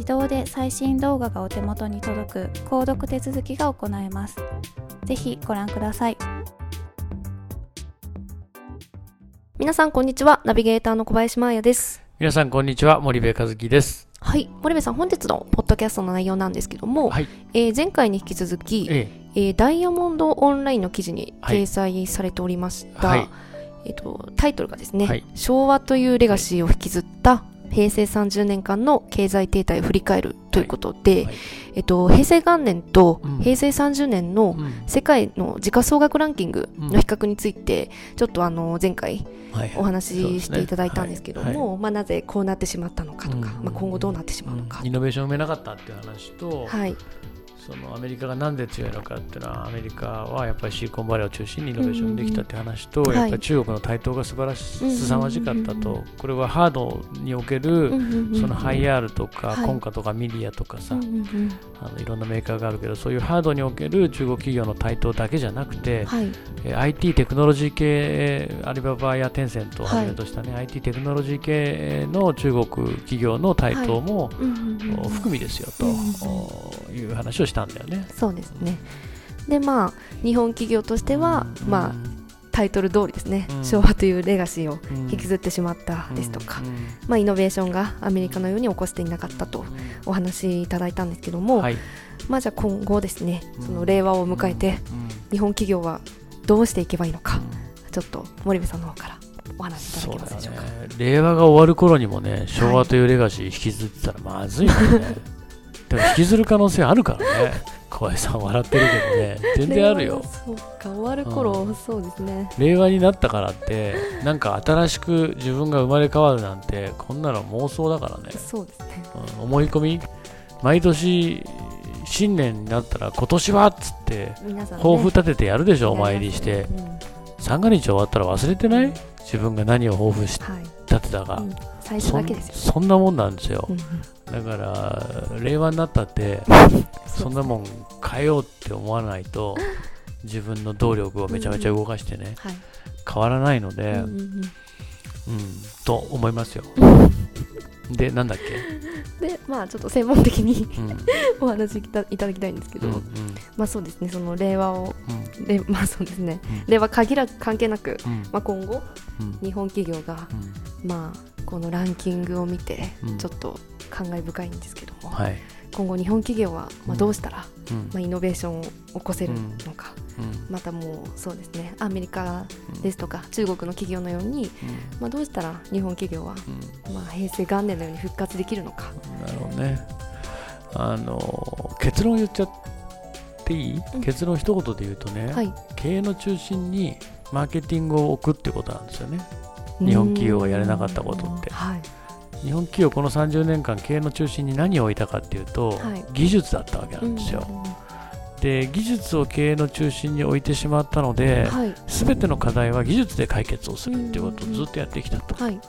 自動で最新動画がお手元に届く購読手続きが行えます。ぜひご覧ください。皆さんこんにちは。ナビゲーターの小林真彩です。皆さんこんにちは。森部和樹です。はい。森部さん本日のポッドキャストの内容なんですけども、はい。えー前回に引き続き、ええ。ーダイヤモンドオンラインの記事に掲載されておりました、はい。えっとタイトルがですね、はい。昭和というレガシーを引きずった平成30年間の経済停滞を振り返るということで、はい。えっと、平成元年とうん。平成30年のうん。世界の時価総額ランキングの比較について、ちょっとあの前回はいお話ししていただいたんですけども、まあ、なぜこうなってしまったのかとか、うん。まあ、今後どうなってしまうのか、うん。イノベーションを生めなかったっていう話と、はい、そのアメリカがなんで強いのかっていうのはアメリカはやっぱりシリコンバレーを中心にイノベーションできたって話と、やっぱり中国の台頭が素晴らしうんうんうんうん凄まじかったと、これはハードにおけうんるそのハイアールとか、はい Konkaとか Mideaとかさ、あのいろんなメーカーがあるけどそういうハードにおける中国企業の台頭だけじゃなくて、はい。えー IT テクノロジー系えーアリババやテンセントをはじめとした、ね IT テクノロジー系の中国企業の台頭も、含みですよと、いう話をしたんだよね。そうですね。でまあ日本企業としては、うん。まあタイトル通りですね、うん。昭和というレガシーをうん。引きずってしまったですとか、うん。まあ、イノベーションがアメリカのように起こしていなかったとお話しいただいたんですけども、はい。まあじゃあ今後ですねうん。その令和を迎えてうん。日本企業はどうしていけばいいのか、うん。ちょっと森部さんの方からお話しいただだけますでしょうか。ね。令和が終わる頃にもね昭和というレガシー引きずってたらまずいよね、でも引きずる可能性あるからね。小林さん笑ってるけどね。全然あるよ。そうか。終わる頃、うそうですね。令和になったからってなんか新しく自分が生まれ変わるなんてこんなの妄想だからね、そうですね。うん思い込み？毎年新年になったら今年はっつって抱負立ててやるでしょ、お参りして。うん。三が日終わったら忘れてない？自分が何を抱負しはい。立てたか、うん。最初そんだけですよ、そんなもんなんですよ。うんうんだから令和になったってそんなもん変えようって思わないと自分の動力をめちゃめちゃ動かしてね、はい。変わらないので、うんと思いますよ。でなんだっけ？でまあちょっと専門的にうん。お話いたいただきたいんですけど、うんうん。まあそうですねその令和をうん。でまあそうですね、うん。令和限ら関係なく、うん。まあ、今後うん。日本企業がまあこのランキングを見てうん。ちょっと感慨深いんですけども、はい、今後日本企業はまあどうしたら、うん。まあ、イノベーションを起こせるのか、うん。またもうそうですねアメリカですとか中国の企業のように、まあ、どうしたら日本企業は、うん。まあ、平成元年のように復活できるのか、なるほどね。あの結論言っちゃっていい、うん。結論一言で言うとね、はい。経営の中心にマーケティングを置くってことなんですよね。日本企業がやれなかったことって。はい日本企業この30年間経営の中心に何を置いたかっていうと、はい。技術だったわけなんですよ、で技術を経営の中心に置いてしまったので、はい。全ての課題は技術で解決をするっていうことをずっとやってきたと、はい。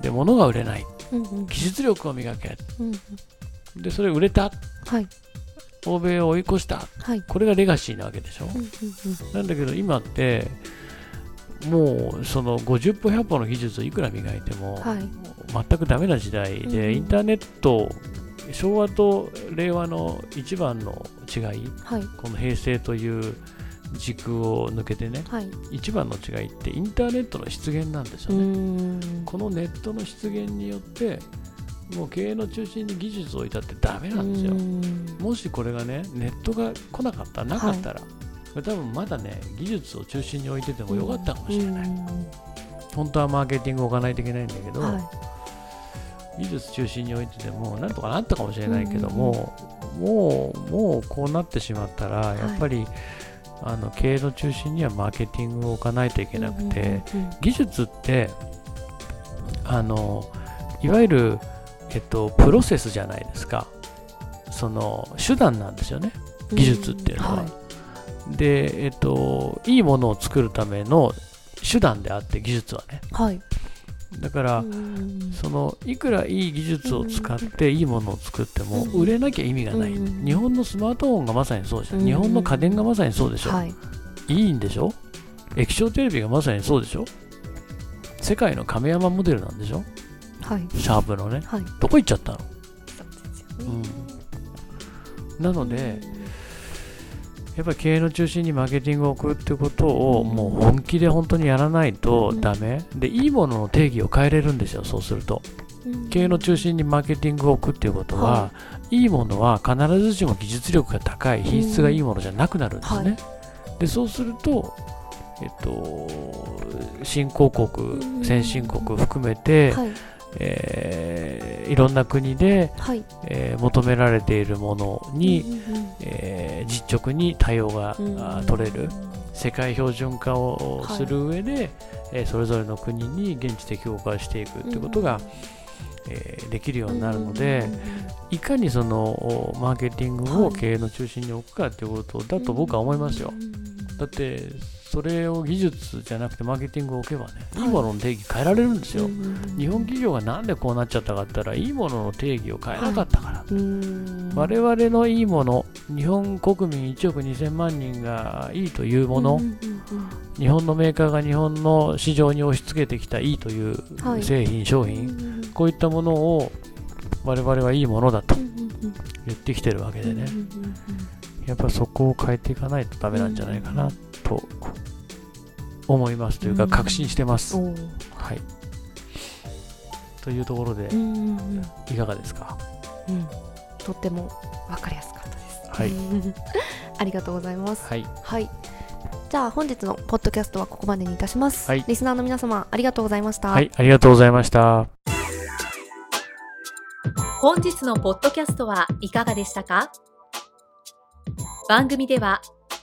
で物が売れない。うんうん。技術力を磨け。うん。でそれ売れた。はい。欧米を追い越した。はい。これがレガシーなわけでしょ、うんうんうん。なんだけど今ってもうその50歩100歩の技術をいくら磨いても、はい。全くダメな時代で、うんインターネット昭和と令和の一番の違いはい。この平成という軸を抜けてねはい。一番の違いってインターネットの出現なんですうよね、ん。このネットの出現によってもう経営の中心に技術を置いたってダメなんですよ、もしこれがねネットが来なかったなかったら、これ多分まだね技術を中心に置いててもよかったかもしれない、本当はマーケティングを置かないといけないんだけど、は技術中心に置いててもなんとかなったかもしれないけども、もうもうこうなってしまったらやっぱり、あの経営の中心にはマーケティングを置かないといけなくて、技術ってあのいわゆる、えっと、プロセスじゃないですか。その手段なんですよね。技術っていうのは。で、えっと、いいものを作るための手段であって技術はね。はい。だから、うんそのいくらいい技術を使っていいものを作ってもうん売れなきゃ意味がない、うん日本のスマートフォンがまさにそうでしょ、うん日本の家電がまさにそうでしょ、はい。いいんでしょ。液晶テレビがまさにそうでしょ。世界の亀山モデルなんでしょ。はい。シャープのね。はい。どこ行っちゃったの、そうん、なのでやっぱり経営の中心にマーケティングを置くってことをうんもう本気で本当にやらないとうん。ダメ。でいいものの定義を変えれるんですよそうすると。うん。経営の中心にマーケティングを置くっていうことは、、はい。いものは必ずしも技術力が高い品質がいいものじゃなくなるんですね、はい。でそうするとえっと新興国うん。先進国含めて、はいえーいろんな国で、はい。えー求められているものに、うんうんえー実直に対応が、うんあ取れる。世界標準化をする上で、えーそれぞれの国に現地で強化していくってことが、えーできるようになるので、いかにそのおマーケティングをはい。経営の中心に置くかっていうことだと僕は思いますよ。だってそれを技術じゃなくてマーケティングを置けばね、はい。いいものの定義変えられるんですよ。うん日本企業がなんでこうなっちゃったかって言ったらいいものの定義を変えなかったから、うん。我々のいいもの日本国民1億2000万人がいいというもの、日本のメーカーが日本の市場に押し付けてきたいいというはい。製品、商うん品、うん。こういったものを我々はいいものだと言ってきてるわけでね、やっぱそこを変えていかないとダメなんじゃないかなと思いますというかうん。確信してます、はい。というところでいかがですか、うん。とってもわかりやすかったです。はい。う んありがとうございます。はい。はい。じゃあ本日のポッドキャストはここまでにいたします。はい。リスナーの皆様ありがとうございました。はい、ありがとうございました。本日のポッドキャストはいかがでしたか？番組では